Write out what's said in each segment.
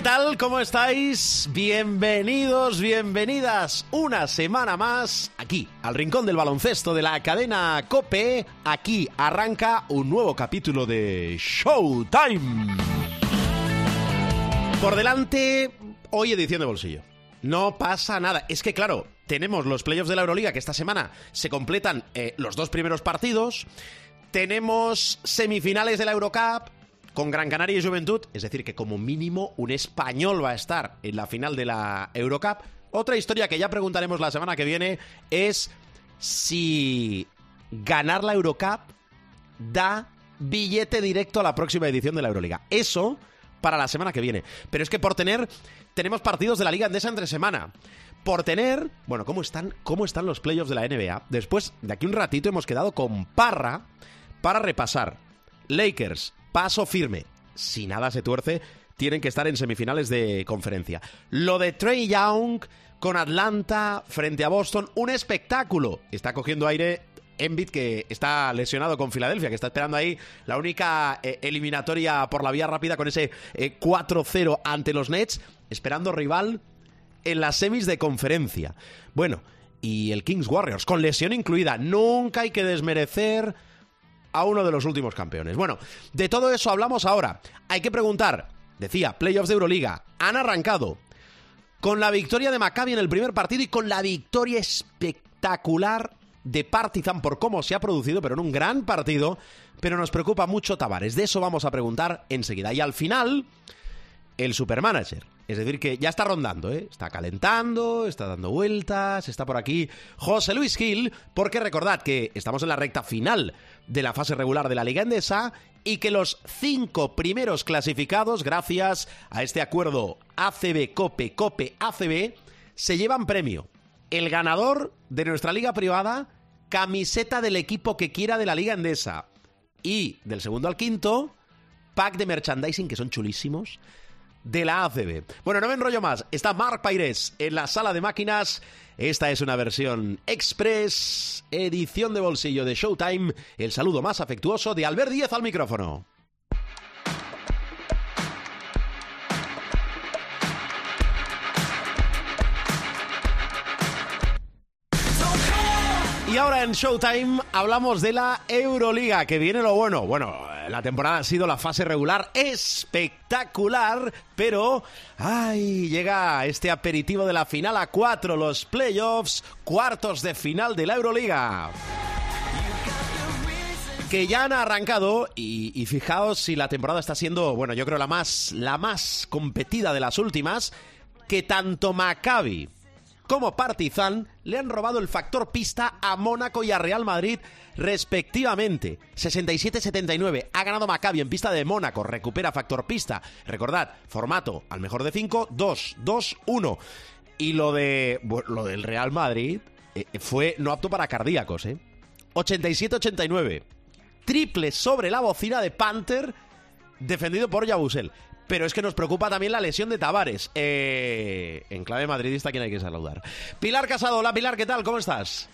¿Qué tal? ¿Cómo estáis? Bienvenidos, bienvenidas una semana más aquí, al rincón del baloncesto de la cadena Cope. Aquí arranca un nuevo capítulo de Showtime. Por delante, hoy edición de bolsillo. No pasa nada. Es que, claro, tenemos los playoffs de la Euroliga que esta semana se completan eh, los dos primeros partidos. Tenemos semifinales de la Eurocup con Gran Canaria y Juventud, es decir, que como mínimo un español va a estar en la final de la Eurocup. Otra historia que ya preguntaremos la semana que viene es si ganar la Eurocup da billete directo a la próxima edición de la Euroliga. Eso para la semana que viene. Pero es que por tener, tenemos partidos de la Liga Andesa entre semana. Por tener, bueno, ¿cómo están, cómo están los playoffs de la NBA? Después, de aquí un ratito, hemos quedado con Parra para repasar Lakers, paso firme. Si nada se tuerce, tienen que estar en semifinales de conferencia. Lo de Trey Young con Atlanta frente a Boston, un espectáculo. Está cogiendo aire Embiid que está lesionado con Filadelfia, que está esperando ahí la única eh, eliminatoria por la vía rápida con ese eh, 4-0 ante los Nets, esperando rival en las semis de conferencia. Bueno, y el Kings Warriors, con lesión incluida. Nunca hay que desmerecer a uno de los últimos campeones. Bueno, de todo eso hablamos ahora. Hay que preguntar, decía, playoffs de Euroliga, han arrancado con la victoria de Maccabi en el primer partido y con la victoria espectacular de Partizan por cómo se ha producido, pero en un gran partido. Pero nos preocupa mucho Tavares. De eso vamos a preguntar enseguida. Y al final, el supermanager. Es decir, que ya está rondando, ¿eh? está calentando, está dando vueltas, está por aquí José Luis Gil, porque recordad que estamos en la recta final de la fase regular de la Liga Endesa y que los cinco primeros clasificados, gracias a este acuerdo ACB, COPE, COPE, ACB, se llevan premio. El ganador de nuestra liga privada, camiseta del equipo que quiera de la Liga Endesa. Y del segundo al quinto, pack de merchandising que son chulísimos de la ACB. Bueno, no me enrollo más. Está Marc Paires en la sala de máquinas. Esta es una versión express, edición de bolsillo de Showtime. El saludo más afectuoso de Albert Díez al micrófono. Y ahora en Showtime hablamos de la Euroliga, que viene lo bueno. Bueno, la temporada ha sido la fase regular espectacular, pero ay, llega este aperitivo de la final a cuatro, los playoffs, cuartos de final de la Euroliga. Que ya han arrancado y, y, fijaos si la temporada está siendo, bueno, yo creo la más, la más competida de las últimas, que tanto Maccabi como Partizan le han robado el factor pista a Mónaco y a Real Madrid respectivamente. 67-79 ha ganado Maccabi en pista de Mónaco, recupera factor pista. Recordad, formato al mejor de 5, 2, 2, 1. Y lo de lo del Real Madrid eh, fue no apto para cardíacos, ¿eh? 87-89. Triple sobre la bocina de Panther defendido por Yabusel. Pero es que nos preocupa también la lesión de Tavares. Eh, en clave madridista, quien hay que saludar. Pilar Casado, hola Pilar, ¿qué tal? ¿Cómo estás?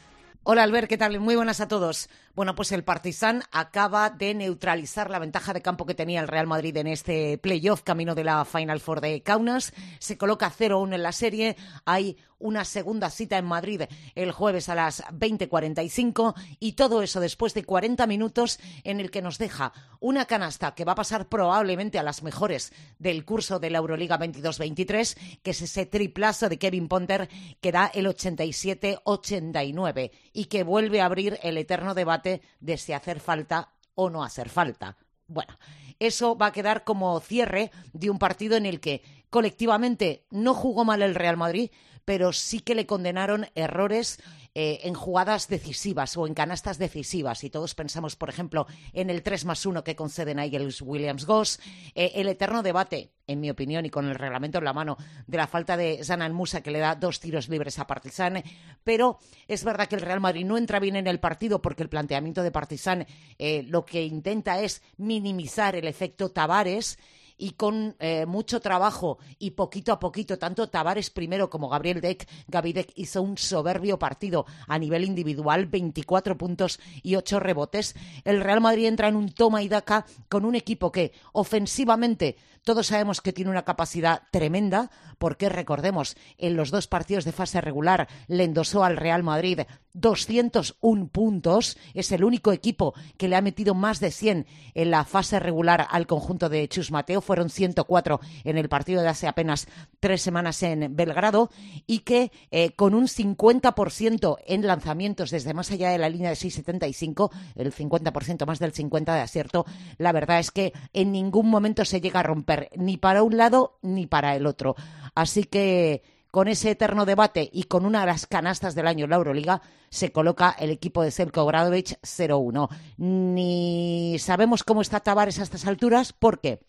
Hola Albert, ¿qué tal? Muy buenas a todos. Bueno, pues el Partizan acaba de neutralizar la ventaja de campo que tenía el Real Madrid en este playoff camino de la Final Four de Kaunas. Se coloca 0-1 en la serie. Hay una segunda cita en Madrid el jueves a las 20.45 y todo eso después de 40 minutos en el que nos deja una canasta que va a pasar probablemente a las mejores del curso de la Euroliga 22-23, que es ese triplazo de Kevin Ponter que da el 87-89 y que vuelve a abrir el eterno debate de si hacer falta o no hacer falta. Bueno, eso va a quedar como cierre de un partido en el que colectivamente no jugó mal el Real Madrid, pero sí que le condenaron errores eh, en jugadas decisivas o en canastas decisivas. Y todos pensamos, por ejemplo, en el 3 más 1 que concede Nigel Williams-Goss, eh, el eterno debate, en mi opinión, y con el reglamento en la mano, de la falta de Zanan Musa que le da dos tiros libres a Partizan. Pero es verdad que el Real Madrid no entra bien en el partido porque el planteamiento de Partizan eh, lo que intenta es minimizar el efecto Tavares y con eh, mucho trabajo y poquito a poquito, tanto Tavares primero como Gabriel Deck, Gavidec hizo un soberbio partido a nivel individual, 24 puntos y 8 rebotes. El Real Madrid entra en un toma y daca con un equipo que ofensivamente todos sabemos que tiene una capacidad tremenda, porque recordemos, en los dos partidos de fase regular le endosó al Real Madrid 201 puntos. Es el único equipo que le ha metido más de 100 en la fase regular al conjunto de Chus Mateo. Fueron 104 en el partido de hace apenas tres semanas en Belgrado y que eh, con un 50% en lanzamientos desde más allá de la línea de 6,75, el 50% más del 50% de acierto, la verdad es que en ningún momento se llega a romper ni para un lado ni para el otro. Así que con ese eterno debate y con una de las canastas del año en la Euroliga, se coloca el equipo de Selko Obradovic 0-1. Ni sabemos cómo está Tavares a estas alturas, porque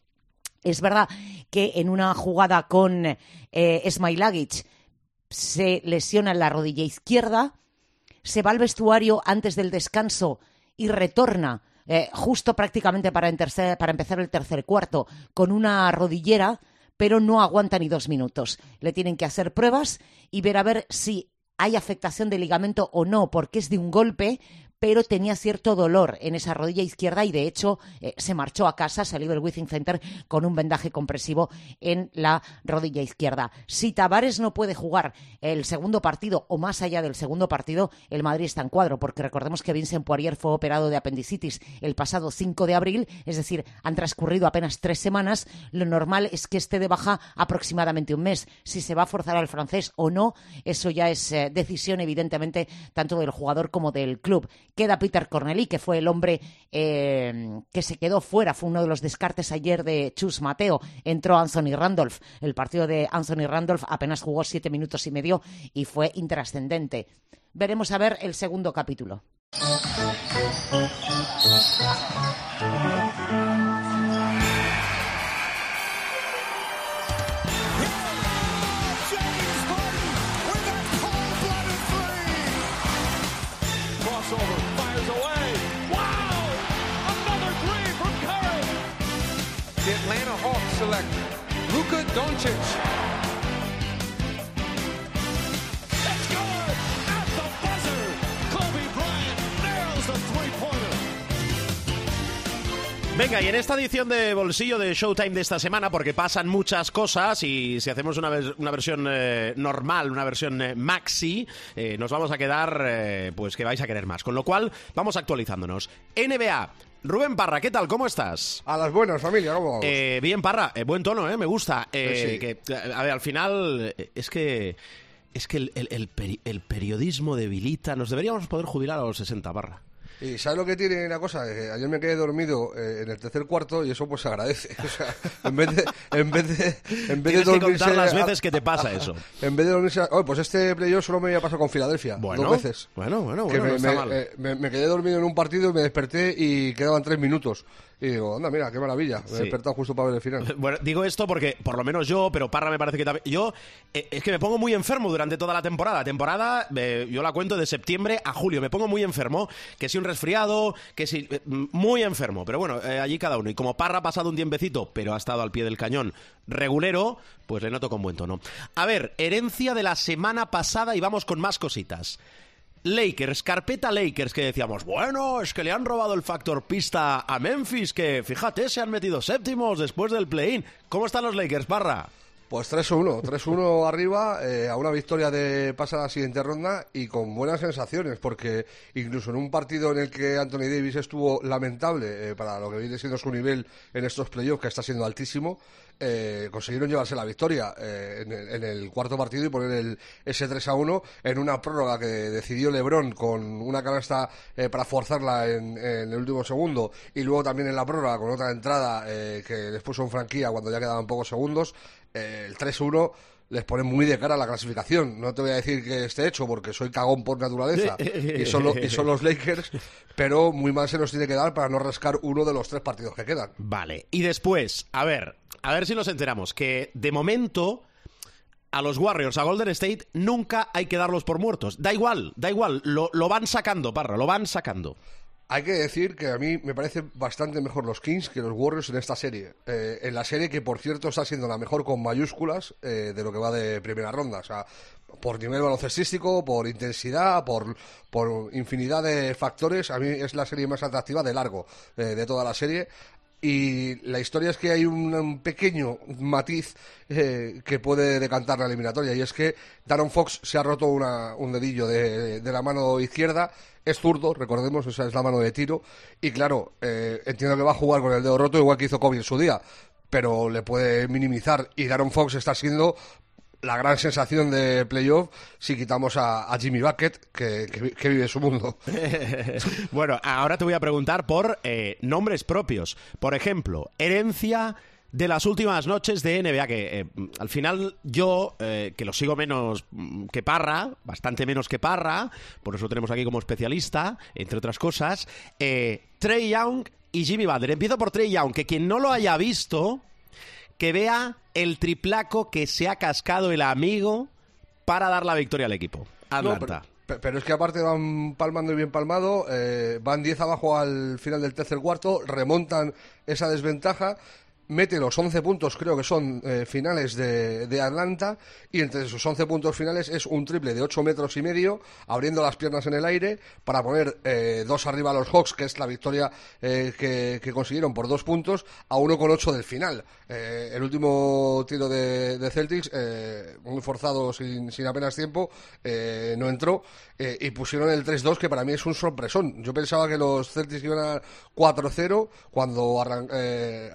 es verdad que en una jugada con eh, Smailagic se lesiona en la rodilla izquierda, se va al vestuario antes del descanso y retorna eh, justo prácticamente para, para empezar el tercer cuarto, con una rodillera, pero no aguanta ni dos minutos. Le tienen que hacer pruebas y ver a ver si hay afectación de ligamento o no, porque es de un golpe, pero tenía cierto dolor en esa rodilla izquierda y de hecho eh, se marchó a casa, salió del Withing Center con un vendaje compresivo en la rodilla izquierda. Si Tavares no puede jugar el segundo partido o más allá del segundo partido, el Madrid está en cuadro, porque recordemos que Vincent Poirier fue operado de apendicitis el pasado 5 de abril, es decir, han transcurrido apenas tres semanas. Lo normal es que esté de baja aproximadamente un mes. Si se va a forzar al francés o no, eso ya es eh, decisión, evidentemente, tanto del jugador como del club queda Peter Corneli, que fue el hombre eh, que se quedó fuera, fue uno de los descartes ayer de Chus Mateo. Entró Anthony Randolph. El partido de Anthony Randolph apenas jugó siete minutos y medio y fue intrascendente. Veremos a ver el segundo capítulo. Luka Doncic. Venga, y en esta edición de bolsillo de Showtime de esta semana, porque pasan muchas cosas y si hacemos una, una versión eh, normal, una versión eh, maxi, eh, nos vamos a quedar, pues que vais a querer más. Con lo cual, vamos actualizándonos. NBA, Rubén Parra, ¿qué tal? ¿Cómo estás? A las buenas, familia, ¿cómo vamos? Eh, bien, Parra, eh, buen tono, ¿eh? Me gusta. Eh, que, a ver, al final, es que es que el, el, periodismo debilita. Nos deberíamos poder jubilar a los 60, Parra. Y ¿sabes lo que tiene la cosa? ayer me quedé dormido en el tercer cuarto y eso pues se agradece. O sea, en vez de, en vez de, en vez de dormirse... contar las veces que te pasa eso. En vez de dormirse... Oh, pues este playoff solo me había pasado con Filadelfia. Bueno, dos veces. Bueno, bueno, bueno, me, quedé dormido en un partido y me desperté y quedaban tres minutos. Y digo, anda, mira, qué maravilla. Me he despertado justo para ver el final. Bueno, digo esto porque, por lo menos yo, pero Parra me parece que también. Yo, eh, es que me pongo muy enfermo durante toda la temporada. Temporada, eh, yo la cuento de septiembre a julio. Me pongo muy enfermo. Que si un resfriado, que si. Eh, muy enfermo. Pero bueno, allí cada uno. Y como Parra ha pasado un tiempecito, pero ha estado al pie del cañón regulero, pues le noto con buen tono. A ver, herencia de la semana pasada y vamos con más cositas. Lakers, carpeta Lakers, que decíamos, bueno, es que le han robado el factor pista a Memphis, que fíjate, se han metido séptimos después del play-in. ¿Cómo están los Lakers, barra? Pues 3-1, 3-1 arriba, eh, a una victoria de pasada a la siguiente ronda y con buenas sensaciones, porque incluso en un partido en el que Anthony Davis estuvo lamentable eh, para lo que viene siendo su nivel en estos playoffs, que está siendo altísimo, eh, consiguieron llevarse la victoria en el, cuarto partido y poner el S3-1 en una prórroga que decidió LeBron con una canasta para forzarla en, en, el último segundo y luego también en la prórroga con otra entrada que les puso en franquía cuando ya quedaban pocos segundos el 3-1 les pone muy de cara a la clasificación. No te voy a decir que esté hecho porque soy cagón por naturaleza y son, los Lakers, pero muy mal se nos tiene que dar para no rascar uno de los tres partidos que quedan. Vale. Y después, a ver, a ver si nos enteramos que de momento a los Warriors, a Golden State, nunca hay que darlos por muertos. Da igual, da igual, lo, lo van sacando, Parra, lo van sacando. Hay que decir que a mí me parece bastante mejor los Kings que los Warriors en esta serie. Eh, en la serie que, por cierto, está siendo la mejor con mayúsculas eh, de lo que va de primera ronda. O sea, por nivel baloncestístico, por intensidad, por, por infinidad de factores, a mí es la serie más atractiva de largo eh, de toda la serie. Y la historia es que hay un, pequeño matiz eh, que puede decantar la eliminatoria y es que Daron Fox se ha roto una- un dedillo de, de la mano izquierda, es zurdo, recordemos, esa es la mano de tiro y claro, eh, entiendo que va a jugar con el dedo roto igual que hizo Kobe en su día, pero le puede minimizar y Daron Fox está siendo la gran sensación de playoff si quitamos a, Jimmy Bucket que, que vi- que vive su mundo. Bueno, ahora te voy a preguntar por eh, nombres propios. Por ejemplo, herencia de las últimas noches de NBA, que eh, al final yo, eh, que lo sigo menos que Parra, bastante menos que Parra, por eso tenemos aquí como especialista, entre otras cosas, Trey Young y Jimmy Butler. Empiezo por Trey Young, que quien no lo haya visto, que vea el triplaco que se ha cascado el amigo para dar la victoria al equipo. No, Atlanta. pero, pe- pero es que aparte van palmando y bien palmado, eh, van 10 abajo al final del tercer cuarto, remontan esa desventaja, mete los 11 puntos, creo que son eh, finales de, de Atlanta, y entre esos 11 puntos finales es un triple de 8 metros y medio, abriendo las piernas en el aire, para poner eh, dos arriba a los Hawks, que es la victoria eh, que, que consiguieron por dos puntos, a 1,8 del final. Eh, el último tiro de, de Celtics, muy forzado, sin, sin apenas tiempo, no entró, y pusieron el 3-2, que para mí es un sorpresón. Yo pensaba que los Celtics iban a 4-0, cuando arran- eh,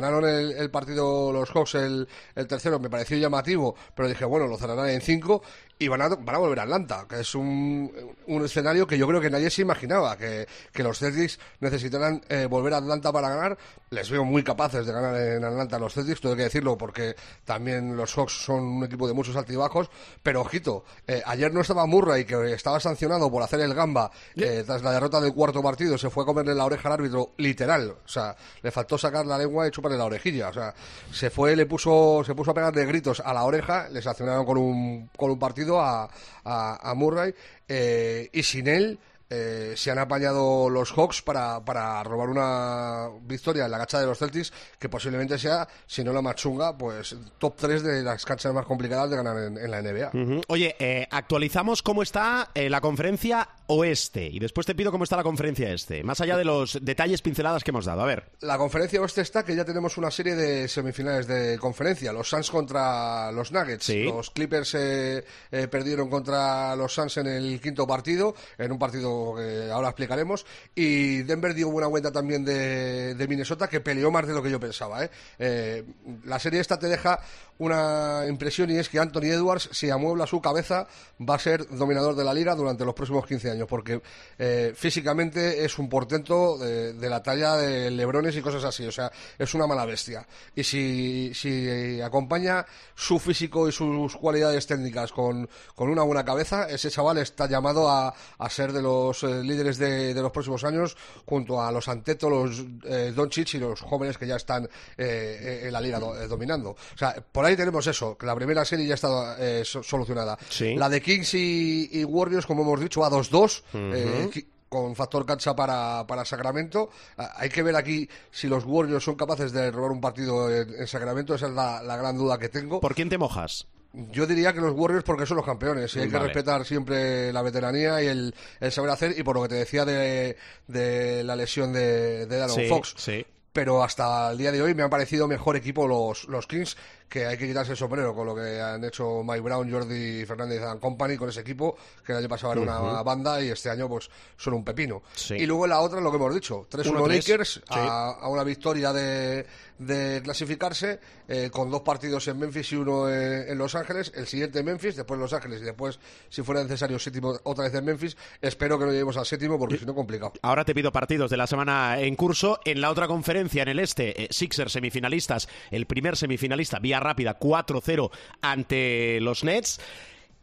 ganaron el, el partido los Hawks el, el tercero, me pareció llamativo, pero dije, bueno, lo cerrarán en 5 y van a, van a volver a Atlanta, que es un, un escenario que yo creo que nadie se imaginaba, que, que los Celtics necesitaran eh, volver a Atlanta para ganar. Les veo muy capaces de ganar en Atlanta los Celtics, tengo que decirlo, porque también los Hawks son un equipo de muchos altibajos, pero ojito, eh, ayer no estaba Murray, que estaba sancionado por hacer el gamba eh, tras la derrota del cuarto partido, se fue a comerle la oreja al árbitro, literal, o sea, le faltó sacar la lengua y chuparle la orejilla, o sea, se fue, le puso, se puso a pegarle gritos a la oreja, le sancionaron con un, con un partido a, a, Murray, eh, y sin él, eh, se han apañado los Hawks para, para robar una victoria en la cancha de los Celtics que posiblemente sea, si no la más chunga, pues top 3 de las canchas más complicadas de ganar en, la NBA. Oye, eh, actualizamos cómo está la conferencia oeste y después te pido cómo está la conferencia este, más allá de los detalles pinceladas que hemos dado. A ver. La conferencia oeste está que ya tenemos una serie de semifinales de conferencia. Los Suns contra los Nuggets. Sí. Los Clippers eh, eh, perdieron contra los Suns en el quinto partido, en un partido que ahora explicaremos. Y Denver dio buena vuelta también de, de Minnesota, que peleó más de lo que yo pensaba. ¿eh? Eh, la serie esta te deja una impresión y es que Anthony Edwards, si amuebla su cabeza, va a ser dominador de la liga durante los próximos 15 años, porque eh, físicamente es un portento de, de la talla de lebrones y cosas así, o sea, es una mala bestia. Y si, si acompaña su físico y sus cualidades técnicas con, con una buena cabeza, ese chaval está llamado a, a ser de los eh, líderes de, de los próximos años, junto a los Anteto, los eh, Doncic y los jóvenes que ya están eh, en la liga do- dominando. O sea, por ahí tenemos eso, que la primera serie ya está eh, so- solucionada. Sí. La de Kings y, y Warriors, como hemos dicho, a 2-2. Eh, con factor cancha para, para Sacramento. Hay que ver aquí si los Warriors son capaces de robar un partido en, en Sacramento. Esa es la, la gran duda que tengo. ¿Por quién te mojas? Yo diría que los Warriors porque son los campeones y hay que respetar siempre la veteranía y el, el saber hacer. Y por lo que te decía de, de la lesión de, de Darren Sí, Fox. sí. Pero hasta el día de hoy me han parecido mejor equipo los, los Kings, que hay que quitarse el sombrero con lo que han hecho Mike Brown, Jordi Fernández and Company con ese equipo, que el año pasado era una banda y este año pues son un pepino. Sí. Y luego en la otra, lo que hemos dicho, 3-1 1-3, Lakers sí. a, a una victoria de, de clasificarse, eh, con dos partidos en Memphis y uno en, en Los Ángeles, el siguiente en Memphis, después Los Ángeles y después, si fuera necesario, séptimo otra vez en Memphis. Espero que no lleguemos al séptimo porque si no, complicado. Ahora te pido partidos de la semana en curso. En la otra conferencia, en el este, eh, Sixers semifinalistas. El primer semifinalista, vía vía rápida 4-0 ante los Nets.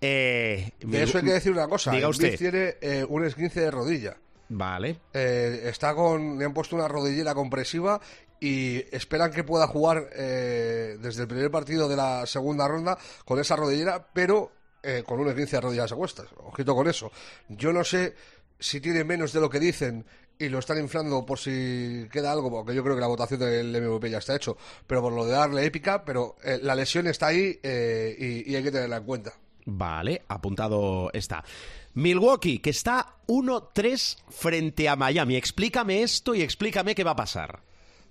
Eh, de eso hay que decir una cosa. Diga usted. tiene eh, un esguince de rodilla. Vale. Eh, está con, le han puesto una rodillera compresiva y esperan que pueda jugar eh, desde el primer partido de la segunda ronda con esa rodillera, pero eh, con un esguince de rodillas a cuestas. Ojito con eso. Yo no sé si tiene menos de lo que dicen y lo están inflando por si queda algo, porque yo creo que la votación del MVP ya está hecho, pero por lo de darle épica, pero la lesión está ahí y, y hay que tenerla en cuenta. Vale, apuntado está. Milwaukee, que está 1-3 frente a Miami. Explícame esto y explícame qué va a pasar.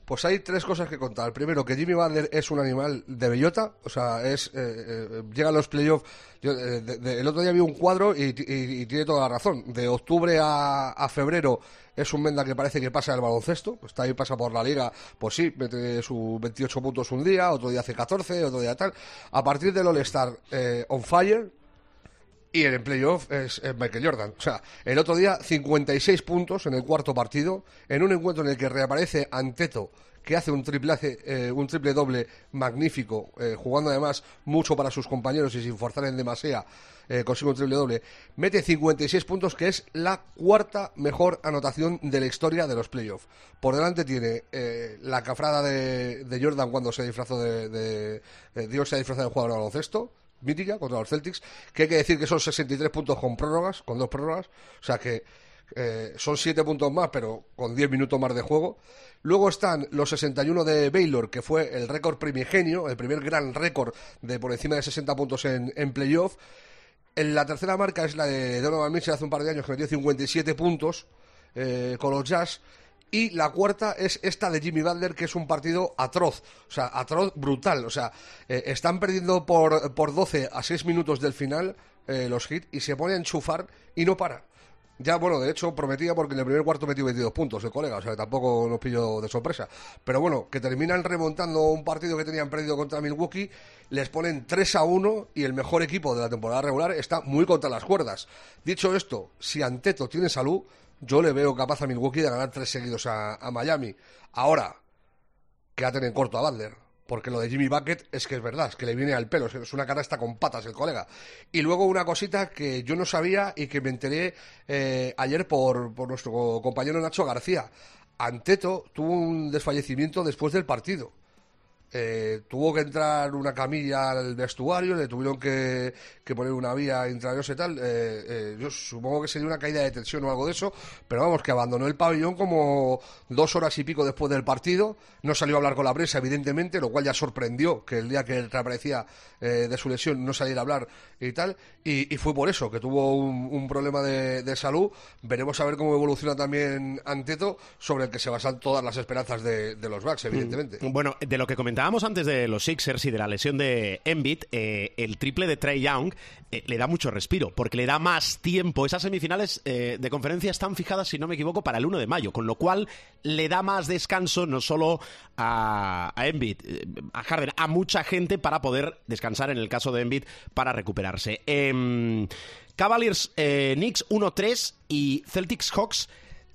Pues hay tres cosas que contar. Primero, que Jimmy Butler es un animal de bellota, o sea, es eh, eh llega a los playoffs. Eh, el otro día vi un cuadro y, tiene toda la razón. De octubre a, febrero es un Menda que parece que pasa el baloncesto. Está ahí, pasa por la liga, pues sí, mete sus 28 puntos un día, otro día hace 14, otro día tal. A partir del All-Star eh, on fire, y en el playoff es, Michael Jordan. O sea, el otro día 56 puntos en el cuarto partido, en un encuentro en el que reaparece Anteto, que hace un triple, eh, un triple doble magnífico, eh, jugando además mucho para sus compañeros y sin forzar en demasía, eh, consigue un triple doble. Mete 56 puntos, que es la cuarta mejor anotación de la historia de los playoffs. Por delante tiene la cafrada de, Jordan cuando se disfrazó de, de Dios se ha disfrazado de jugador de baloncesto mítica contra los Celtics, que hay que decir que son 63 puntos con prórrogas, con dos prórrogas, o sea que eh, son 7 puntos más, pero con 10 minutos más de juego. Luego están los 61 de Baylor, que fue el récord primigenio, el primer gran récord de por encima de 60 puntos en, en playoff. En la tercera marca es la de Donovan Mitchell hace un par de años que metió 57 puntos eh, con los Jazz. Y la cuarta es esta de Jimmy Butler, que es un partido atroz, o sea, atroz brutal. O sea, eh, están perdiendo por, por 12 a 6 minutos del final eh, los hits y se pone a enchufar y no para. Ya, bueno, de hecho prometía porque en el primer cuarto metió 22 puntos el colega, o sea, tampoco nos pilló de sorpresa. Pero bueno, que terminan remontando un partido que tenían perdido contra Milwaukee, les ponen 3 a 1 y el mejor equipo de la temporada regular está muy contra las cuerdas. Dicho esto, si Anteto tiene salud, yo le veo capaz a Milwaukee de ganar tres seguidos a, Miami. Ahora, que tener en corto a Butler. Porque lo de Jimmy Bucket es que es verdad, es que le viene al pelo, es una cara está con patas el colega. Y luego una cosita que yo no sabía y que me enteré eh, ayer por, por nuestro compañero Nacho García. Anteto tuvo un desfallecimiento después del partido. Eh, tuvo que entrar una camilla al vestuario, le tuvieron que, poner una vía intravenosa y tal. Eh, eh, yo supongo que sería una caída de tensión o algo de eso, pero vamos, que abandonó el pabellón como dos horas y pico después del partido. No salió a hablar con la prensa, evidentemente, lo cual ya sorprendió que el día que reaparecía de su lesión no saliera a hablar y tal. Y, fue por eso, que tuvo un, problema de, salud. Veremos a ver cómo evoluciona también Anteto, sobre el que se basan todas las esperanzas de, de los Bucks, evidentemente. Bueno, de lo que comentaba Hablábamos antes de los Sixers y de la lesión de Embiid. Eh, el triple de Trey Young eh, le da mucho respiro, porque le da más tiempo. Esas semifinales eh, de conferencia están fijadas, si no me equivoco, para el 1 de mayo, con lo cual le da más descanso no solo a, a Embiid, a Harden, a mucha gente para poder descansar en el caso de Embiid para recuperarse. Em, Cavaliers Knicks 1-3 y Celtics Hawks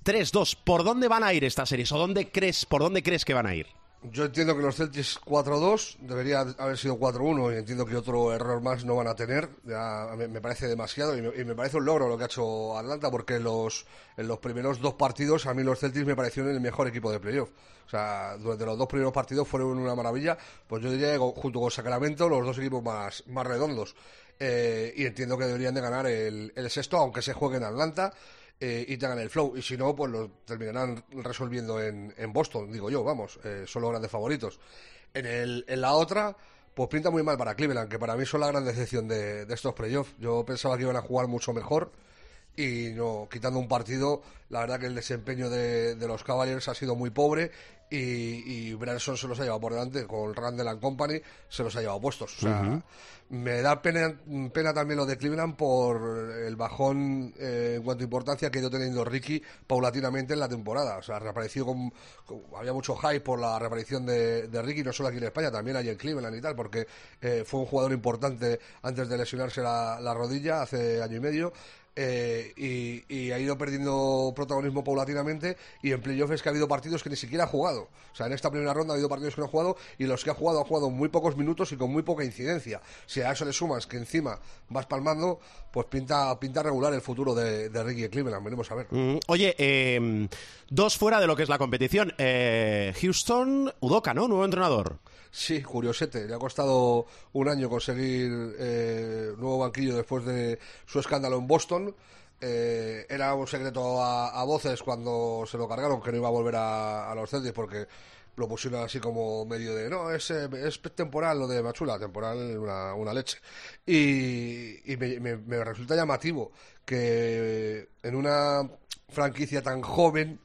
3-2. ¿Por dónde van a ir estas series? ¿O dónde crees, por dónde crees que van a ir? Yo entiendo que los Celtics 4-2 debería haber sido 4-1 y entiendo que otro error más no van a tener. Ya me, parece demasiado y me, parece un logro lo que ha hecho Atlanta porque los, en los primeros dos partidos a mí los Celtics me parecieron el mejor equipo de playoff. O sea, durante los dos primeros partidos fueron una maravilla. Pues yo diría junto con Sacramento los dos equipos más, más redondos. Eh, y entiendo que deberían de ganar el sexto, aunque se juegue en Atlanta eh, y tengan el flow. Y si no, pues lo terminarán resolviendo en, en Boston, digo yo, vamos, eh, son los grandes favoritos. En, el, en la otra, pues pinta muy mal para Cleveland, que para mí son la gran decepción de, de estos playoffs. Yo pensaba que iban a jugar mucho mejor y no, quitando un partido, la verdad que el desempeño de, de los Cavaliers ha sido muy pobre y, y, Branson se los ha llevado por delante con Randall and Company se los ha llevado puestos. O sea me da pena, pena también lo de Cleveland por el bajón eh, en cuanto a importancia que ha ido teniendo Ricky paulatinamente en la temporada. O sea reapareció con, había mucho hype por la reaparición de, de, Ricky no solo aquí en España también allí en Cleveland y tal porque eh, fue un jugador importante antes de lesionarse la rodilla hace año y medio eh, y, ha ido perdiendo protagonismo paulatinamente y en playoff es que ha habido partidos que ni siquiera ha jugado. O sea, en esta primera ronda ha habido partidos que no ha jugado y los que ha jugado ha jugado muy pocos minutos y con muy poca incidencia. Si a eso le sumas que encima vas palmando, pues pinta, pinta regular el futuro de, de Ricky Cleveland. Veremos a ver. Mm, oye, eh, dos fuera de lo que es la competición. Eh, Houston, Udoca, ¿no? Nuevo entrenador. Sí, curiosete. Le ha costado un año conseguir eh, nuevo banquillo después de su escándalo en Boston. Eh, era un secreto a, voces cuando se lo cargaron que no iba a volver a, los Celtics porque lo pusieron así como medio de no, es, eh, es temporal lo de Machula, temporal una, una leche. Y, me, resulta llamativo que en una franquicia tan joven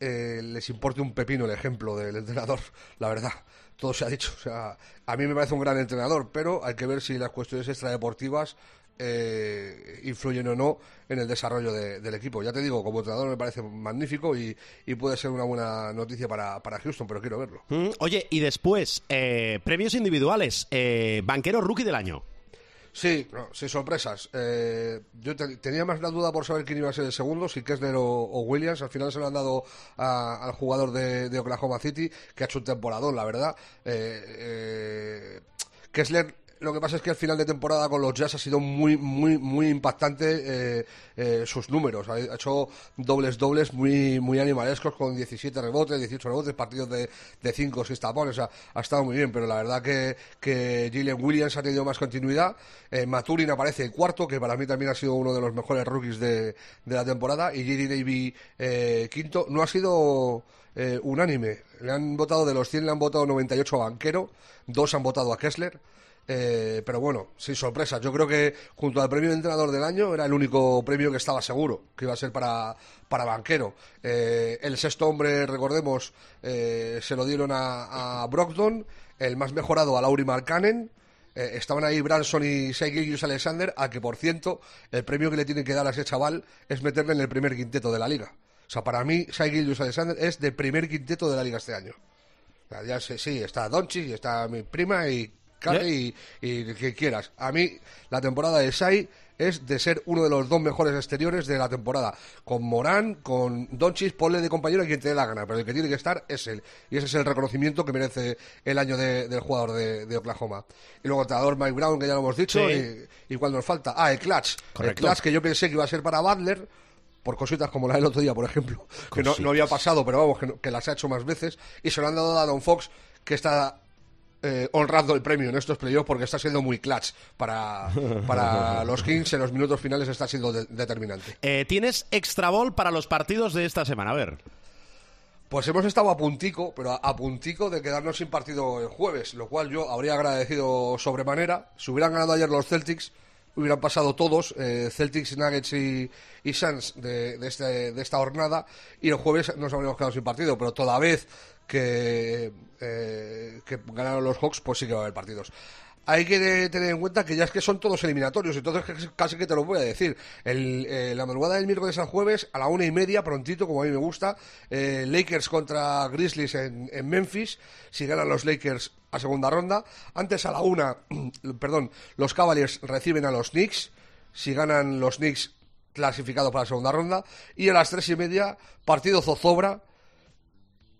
les importe un pepino el ejemplo del entrenador, la verdad todo se ha dicho. O sea, a mí me parece un gran entrenador, pero hay que ver si las cuestiones extradeportivas eh, influyen o no en el desarrollo del equipo. Ya te digo, como entrenador me parece magnífico y, puede ser una buena noticia para, Houston, pero quiero verlo. Mm, oye, y después, eh, premios individuales, eh, banquero rookie del año. Sí, sin sorpresas. Eh, yo tenía más la duda por saber quién iba a ser el segundo, si Kessler o, Williams. Al final se lo han dado al jugador de, Oklahoma City, que ha hecho un temporadón, la verdad. Eh, eh, Kessler lo que pasa es que al final de temporada con los Jazz ha sido muy, muy, muy impactante eh, eh, sus números. Ha hecho dobles, dobles muy, muy animalescos con 17 rebotes, 18 rebotes, partidos de, de 5 o 6 tapones. O sea, ha estado muy bien, pero la verdad que, que Jalen Williams ha tenido más continuidad. Eh, Maturin aparece el cuarto, que para mí también ha sido uno de los mejores rookies de, de la temporada. Y J.D. Davy quinto. No ha sido. unánime. Le han votado de los 100, le han votado 98 a Banquero, dos han votado a Kessler. Eh, pero bueno, sin sorpresa. Yo creo que junto al premio de entrenador del año era el único premio que estaba seguro que iba a ser para, para banquero. Eh, el sexto hombre, recordemos, eh, se lo dieron a, a, el más mejorado a Lauri Markkanen. estaban ahí Branson y Shai Alexander, a que por ciento el premio que le tienen que dar a ese chaval es meterle en el primer quinteto de la liga. O sea, para mí, Shai Alexander es de primer quinteto de la liga este año. ya sé, sí, está Donchi, está mi prima y y, que quieras. A mí, la temporada de Sai es de ser uno de los dos mejores exteriores de la temporada. Con Morán, con Donchis, ponle de compañero a quien te dé la gana, pero el que tiene que estar es él. Y ese es el reconocimiento que merece el año del jugador de, Oklahoma. Y luego el entrenador Mike Brown, que ya lo hemos dicho, y, cuando nos falta. Ah, el clutch. El clutch que yo pensé que iba a ser para Butler por cositas como la del otro día, por ejemplo, que no, había pasado, pero vamos, que, que, las ha hecho más veces, y se lo han dado a Don Fox, que está eh, honrado el premio en estos playoffs porque está siendo muy clutch para, para los Kings en los minutos finales está siendo determinante. Eh, ¿Tienes extra ball para los partidos de esta semana? A ver. Pues hemos estado a puntico, pero a, puntico de quedarnos sin partido el jueves, lo cual yo habría agradecido sobremanera. Si hubieran ganado ayer los Celtics, hubieran pasado todos, eh, Celtics, Nuggets y, y Suns de, de, este, de esta jornada, y el jueves nos habríamos quedado sin partido, pero toda vez que, eh, que ganaron los Hawks, pues sí que va a haber partidos hay que tener en cuenta que ya es que son todos eliminatorios, entonces casi que te lo voy a decir. El, eh, la madrugada del miércoles al jueves, a la una y media, prontito, como a mí me gusta, eh, Lakers contra Grizzlies en, en, Memphis, si ganan los Lakers a segunda ronda. Antes a la una, perdón, los Cavaliers reciben a los Knicks, si ganan los Knicks clasificados para la segunda ronda. Y a las tres y media, partido zozobra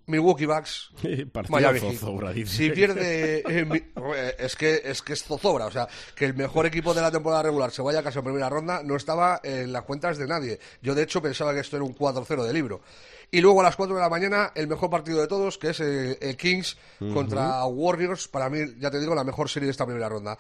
Milwaukee Bucks, Miami Si pierde, eh, eh, es que es que es zozobra, o sea, que el mejor equipo de la temporada regular se vaya a casa en primera ronda no estaba en las cuentas de nadie. Yo de hecho pensaba que esto era un 4-0 de libro. Y luego a las 4 de la mañana el mejor partido de todos, que es el, Kings contra Warriors, para mí ya te digo la mejor serie de esta primera ronda.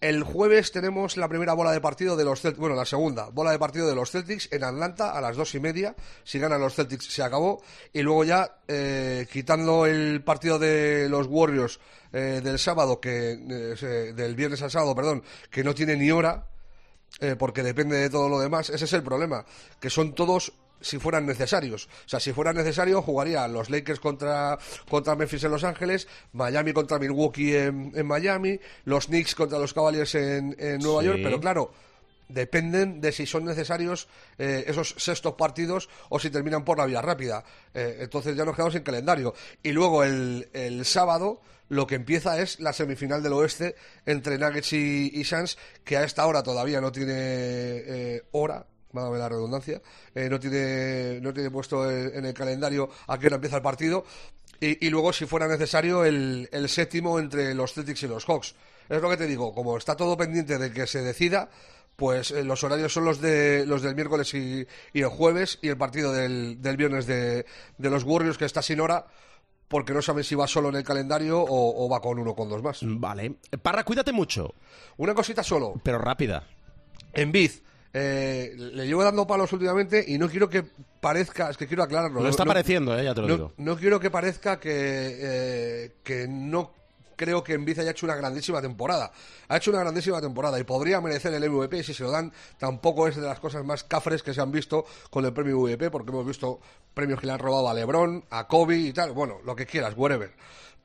El jueves tenemos la primera bola de partido de los Celtics, bueno, la segunda bola de partido de los Celtics en Atlanta a las dos y media. Si ganan los Celtics se acabó. Y luego ya, eh, quitando el partido de los Warriors eh, del sábado, que eh, del viernes al sábado, perdón, que no tiene ni hora, porque depende de todo lo demás. Ese es el problema, que son todos si fueran necesarios. O sea, si fuera necesario, jugaría los Lakers contra, contra Memphis en Los Ángeles, Miami contra Milwaukee en, Miami, los Knicks contra los Cavaliers en, Nueva York, pero claro, dependen de si son necesarios eh, esos sextos partidos o si terminan por la vía rápida. Eh, entonces ya nos quedamos sin calendario. Y luego el, el, sábado lo que empieza es la semifinal del oeste entre Nuggets y, y Suns, que a esta hora todavía no tiene eh, hora válgame la redundancia, eh, no tiene no tiene puesto en, en el calendario a qué hora empieza el partido. Y, y luego, si fuera necesario, el, el séptimo entre los Celtics y los Hawks. Es lo que te digo, como está todo pendiente de que se decida, pues eh, los horarios son los de los del miércoles y, y el jueves y el partido del, del viernes de, de los Warriors que está sin hora porque no saben si va solo en el calendario o, o va con uno o con dos más. Vale. Parra, cuídate mucho, Una cosita solo. pero rápida. En Biz, eh, le llevo dando palos últimamente y no quiero que parezca, es que quiero aclararlo. No está no, pareciendo, eh, ya te lo no, digo. no quiero que parezca que, eh, que no creo que en Biz haya hecho una grandísima temporada. Ha hecho una grandísima temporada y podría merecer el MVP si se lo dan. Tampoco es de las cosas más cafres que se han visto con el premio MVP, porque hemos visto premios que le han robado a LeBron, a Kobe y tal. Bueno, lo que quieras, whatever.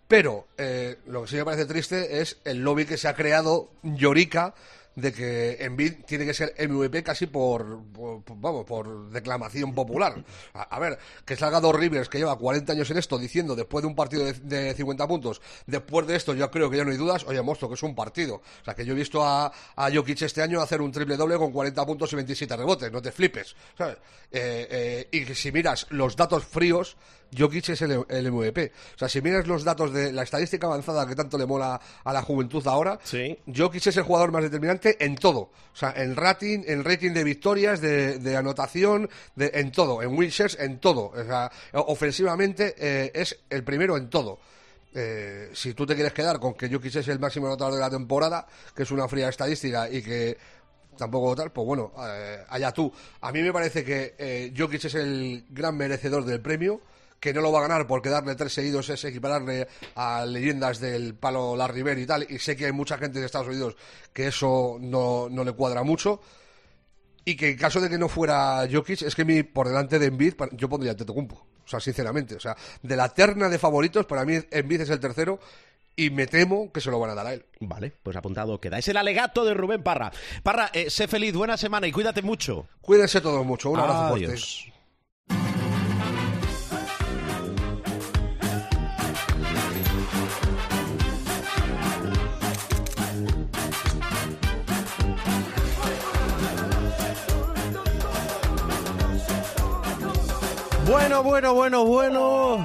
Pero eh, lo que sí me parece triste es el lobby que se ha creado Llorica de que Embiid tiene que ser MVP casi por, por- vamos por declamación popular. A, ver, que salga dos Rivers que lleva 40 años en esto diciendo después de un partido de, de 50 puntos, después de esto yo creo que ya no hay dudas, oye, monstruo, que es un partido. O sea, que yo he visto a, a Jokic este año hacer un triple doble con 40 puntos y 27 rebotes, no te flipes. Eh, eh, y que si miras los datos fríos, Jokic es el, el MVP. O sea, si miras los datos de la estadística avanzada que tanto le mola a la juventud ahora, Sí. Jokic es el jugador más determinante en todo. O sea, en rating, en rating de victorias, de, de anotación, de, en todo. En win shares, en todo. O sea, ofensivamente eh, es el primero en todo. Eh, si tú te quieres quedar con que Jokic es el máximo anotador de la temporada, que es una fría estadística y que tampoco tal, pues bueno, eh, allá tú. A mí me parece que eh, Jokic es el gran merecedor del premio, que no lo va a ganar porque darle tres seguidos es equipararle a leyendas del palo Larry Bird y tal, y sé que hay mucha gente de Estados Unidos que eso no, no le cuadra mucho. Y que en caso de que no fuera Jokic, es que mi, por delante de Embiid, yo pondría a Tetocumpo. O sea, sinceramente. O sea, de la terna de favoritos, para mí Embiid es el tercero y me temo que se lo van a dar a él. Vale, pues apuntado queda. Es el alegato de Rubén Parra. Parra, eh, sé feliz, buena semana y cuídate mucho. Cuídense todos mucho. Un abrazo fuerte. Bueno, bueno, bueno, bueno.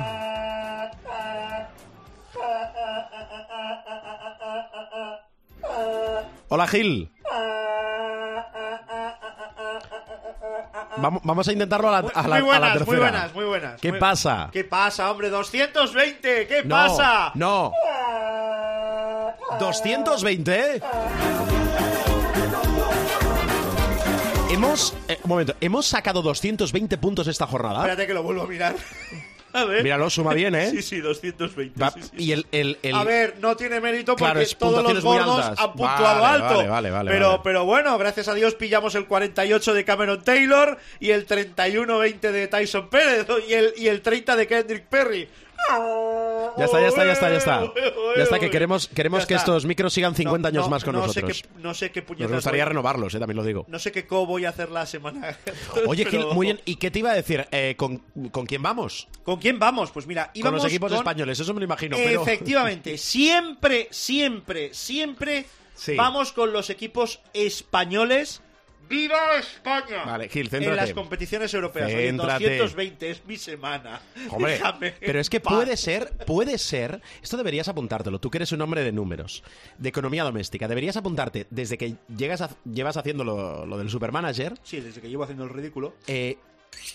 Hola Gil. Vamos, vamos a intentarlo a la, a la- muy a la buenas, tercera. muy buenas, muy buenas. ¿Qué Muy- pasa? ¿Qué pasa, hombre? ¡220! ¿Qué No, pasa? No. 220. Hemos, eh, un momento, hemos sacado 220 puntos esta jornada. Espérate que lo vuelvo a mirar. A ver. Míralo, suma bien, ¿eh? Sí, sí, 220. Va- sí, sí, y el, el- el- A ver, no tiene mérito porque Claro, es todos los puntuaciones muy gordos altas. han puntuado Vale, alto. vale, vale, vale, pero, vale. pero bueno, gracias a Dios pillamos el 48 de Cameron Taylor y el 31-20 de Tyson Pérez y el, y el 30 de Kendrick Perry. Ya está, ya está, ya está, ya está. Ya está, que queremos, queremos que estos micros sigan 50 No, años más con no nosotros. Sé no sé qué puñetas Nos gustaría voy- renovarlos, eh, también lo digo. No sé qué co voy a hacer la semana. Oye, Gil, pero- muy bien. ¿Y qué te iba a decir? Eh, ¿con, con quién vamos? ¿Con quién vamos? Pues mira, Con íbamos los equipos con- españoles, eso me lo imagino. Pero... Efectivamente, siempre, siempre, siempre Sí. vamos con los equipos españoles. ¡Viva España! Vale, Gil, En céntrate. las competiciones europeas. Oye, Céntrate. 220 es mi semana. Hombre, Déjame pero es que en paz. puede ser, puede ser, esto deberías apuntártelo, tú que eres un hombre de números, de economía doméstica, deberías apuntarte desde que llegas a- llevas haciendo lo, lo del supermanager, Sí, desde que llevo haciendo el ridículo. eh,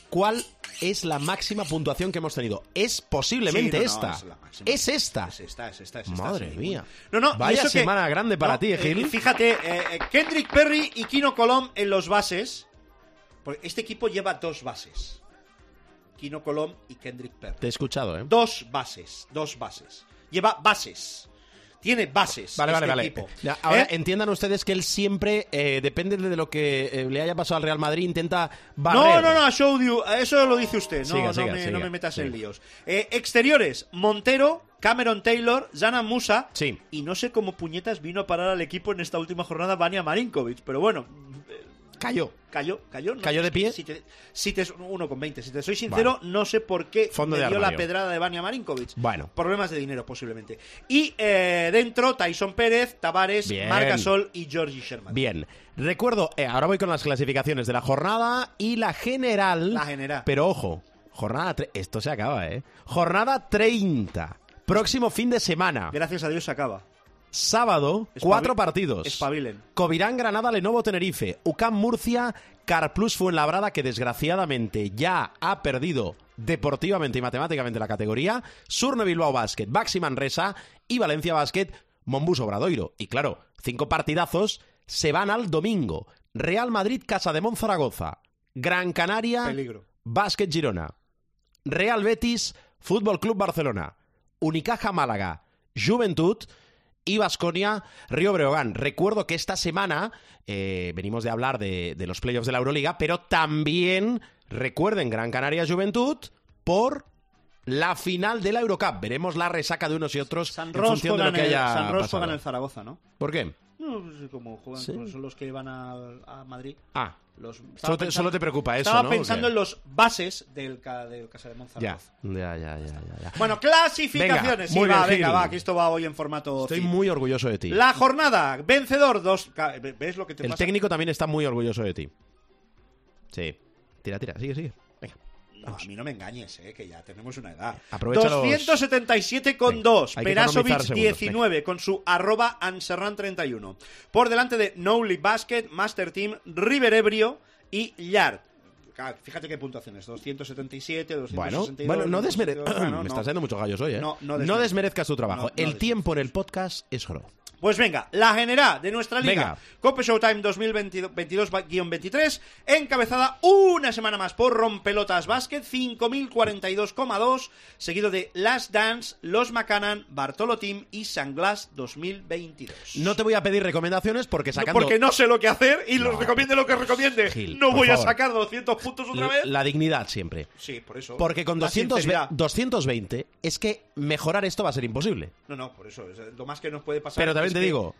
¿cuál es la máxima puntuación que hemos tenido? Es posiblemente Sí, no, no, esta. es la máxima. es esta. Es esta, es esta, es esta. Madre sí. mía. No, no, Vaya que- semana grande para ti, eh, Gil. fíjate, eh, eh, Kendrick Perry y Kino Colom en los bases. Porque este equipo lleva dos bases. Kino Colom y Kendrick Perry. Te he escuchado, ¿eh? Dos bases, dos bases. Lleva bases. Tiene bases. Vale, vale, este vale. equipo. Ya, ahora ¿Eh? entiendan ustedes que él siempre, eh, depende de lo que eh, le haya pasado al Real Madrid, intenta No, barrer. no, no, showed you. Eso lo dice usted. No, Siga, no, siga, me, siga, no me metas en líos. Exteriores: Montero, Cameron Taylor, Jana Musa. Sí. Y no sé cómo puñetas vino a parar al equipo en esta última jornada Vania Marinkovic. Pero bueno, cayó. Cayó, cayó. no, ¿Cayó de pie? Si te, si te, uno con 20. Si te soy sincero, no sé por qué Fondo me de dio la pedrada de Vania Marinkovic. Bueno. Problemas de dinero, posiblemente. Y eh, dentro, Tyson Pérez, Tavares, Bien. Marc Gasol y Georgie Sherman. Bien, recuerdo, eh, ahora voy con las clasificaciones de la jornada y la general. La general. Pero ojo, jornada. tre- Esto se acaba, ¿eh? Jornada 30. Próximo fin de semana. Gracias a Dios se acaba. Sábado, cuatro partidos. espabilen. Covirán, Granada, Lenovo, Tenerife. UCAM, Murcia. Carplus Fuenlabrada, que desgraciadamente ya ha perdido deportivamente y matemáticamente la categoría. Surne Bilbao Basket, Baxi Manresa y Valencia Basket, Mombus Obradoiro. Y claro, cinco partidazos se van al domingo. Real Madrid, Casa de Monzaragoza. Gran Canaria, Peligro. Basket Girona. Real Betis, Fútbol Club Barcelona, Unicaja Málaga, Juventud y Basconia Río Breogán. Recuerdo que esta semana eh, venimos de hablar de, de los playoffs de la Euroliga, pero también recuerden Gran Canaria Juventud por la final de la Eurocup. Veremos la resaca de unos y otros San en función de juega lo en que el, haya San pasado. el Zaragoza, ¿no? ¿Por qué? No, sé cómo juegan, Sí. pues son los que van a, a Madrid. Ah, Los, Solo te- solo te preocupa eso, Estaba ¿no? pensando en los bases del, del Casa de Monzaragoza. ya, ya, ya, ya. Bueno, clasificaciones. Venga, sí, va, bien, venga, va, que esto va hoy en formato. Estoy zip. muy orgulloso de ti. La jornada, vencedor, dos. ¿Ves lo que te El pasa? técnico también está muy orgulloso de ti. Sí. Tira, tira, sigue, sigue. No, a mí no me engañes, eh, que ya tenemos una edad. Aprovecha los- 277 con Venga, 2. hay que Perasovic economizar segundos, 19 con su arroba Anserran 31. Por delante de Nowly Basket, Master Team, River Ebrio y Yard. Claro, Fíjate qué puntuaciones, 277, 262. Bueno, bueno, no desmerezcas. 262, bueno, Me no. estás haciendo muchos gallos hoy, ¿eh? No, no no desmerezcas. desmerezcas tu trabajo. No, no el tiempo en el podcast es oro. Pues venga, la general de nuestra liga. Cope Showtime 2022-23, encabezada una semana más por Rompelotas Basket, 5.042,2, seguido de Last Dance, Los Macanan, Bartolo Team y Sanglass 2022. No te voy a pedir recomendaciones porque No, sacando porque no sé lo que hacer y los No. recomiende lo que recomiende. Gil, no voy a sacar 200 puntos otra vez. la dignidad siempre. Sí, por eso. Porque con La 200 sinceridad. 220 es que mejorar esto va a ser imposible. No, no, por eso. es lo más que nos puede pasar. Pero también te que- digo,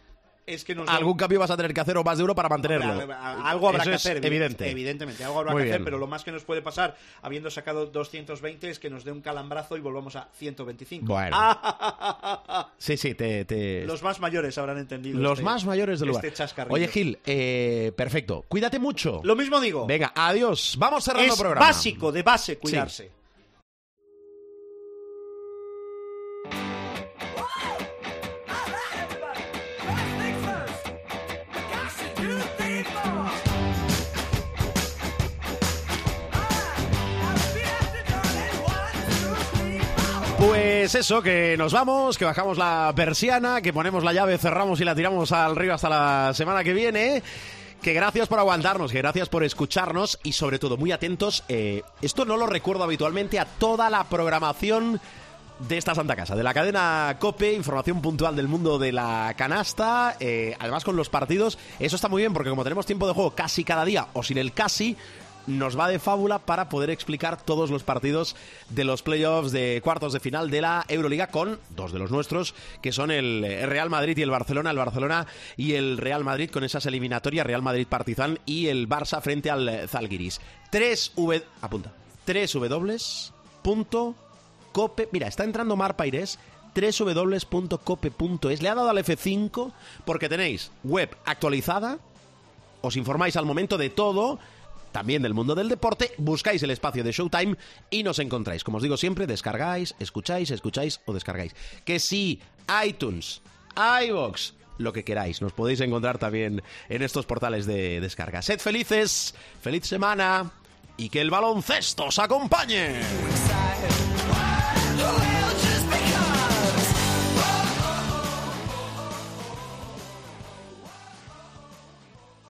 Es que nos algún cambio vas a tener que hacer o más de uno para mantenerlo. Algo habrá Eso que es hacer, evidente. Evidentemente, algo habrá Muy que hacer, pero lo más que nos puede pasar, habiendo sacado 220, es que nos dé un calambrazo y volvamos a 125. Bueno. Sí, sí, te, te- Los más mayores habrán entendido. los este- más mayores del lugar. este. Oye, Gil, eh, perfecto. Cuídate mucho. Lo mismo digo. Venga, adiós. Vamos cerrando el programa. básico, de base, cuidarse. Pues eso, que nos vamos, que bajamos la persiana, que ponemos la llave, cerramos y la tiramos al río hasta la semana que viene. Que gracias por aguantarnos, que gracias por escucharnos y sobre todo muy atentos. eh, esto no lo recuerdo habitualmente a toda la programación de esta Santa Casa, de la cadena Cope, información puntual del mundo de la canasta, eh, además con los partidos. Eso está muy bien porque como tenemos tiempo de juego casi cada día o sin el casi, nos va de fábula para poder explicar todos los partidos de los playoffs de cuartos de final de la Euroliga con dos de los nuestros, que son el Real Madrid y el Barcelona, el Barcelona y el Real Madrid con esas eliminatorias, Real Madrid Partizan y el Barça frente al Zalgiris. 3 V apunta. 3 W punto cope. Mira, está entrando Mar Paires www.cope.es. Le ha dado al F5 porque tenéis web actualizada, os informáis al momento de todo, también del mundo del deporte, buscáis el espacio de Showtime y nos encontráis. Como os digo siempre, descargáis, escucháis, escucháis o descargáis. Que sí, iTunes, iVoox, lo que queráis, nos podéis encontrar también en estos portales de descarga. Sed felices, feliz semana y que el baloncesto os acompañe.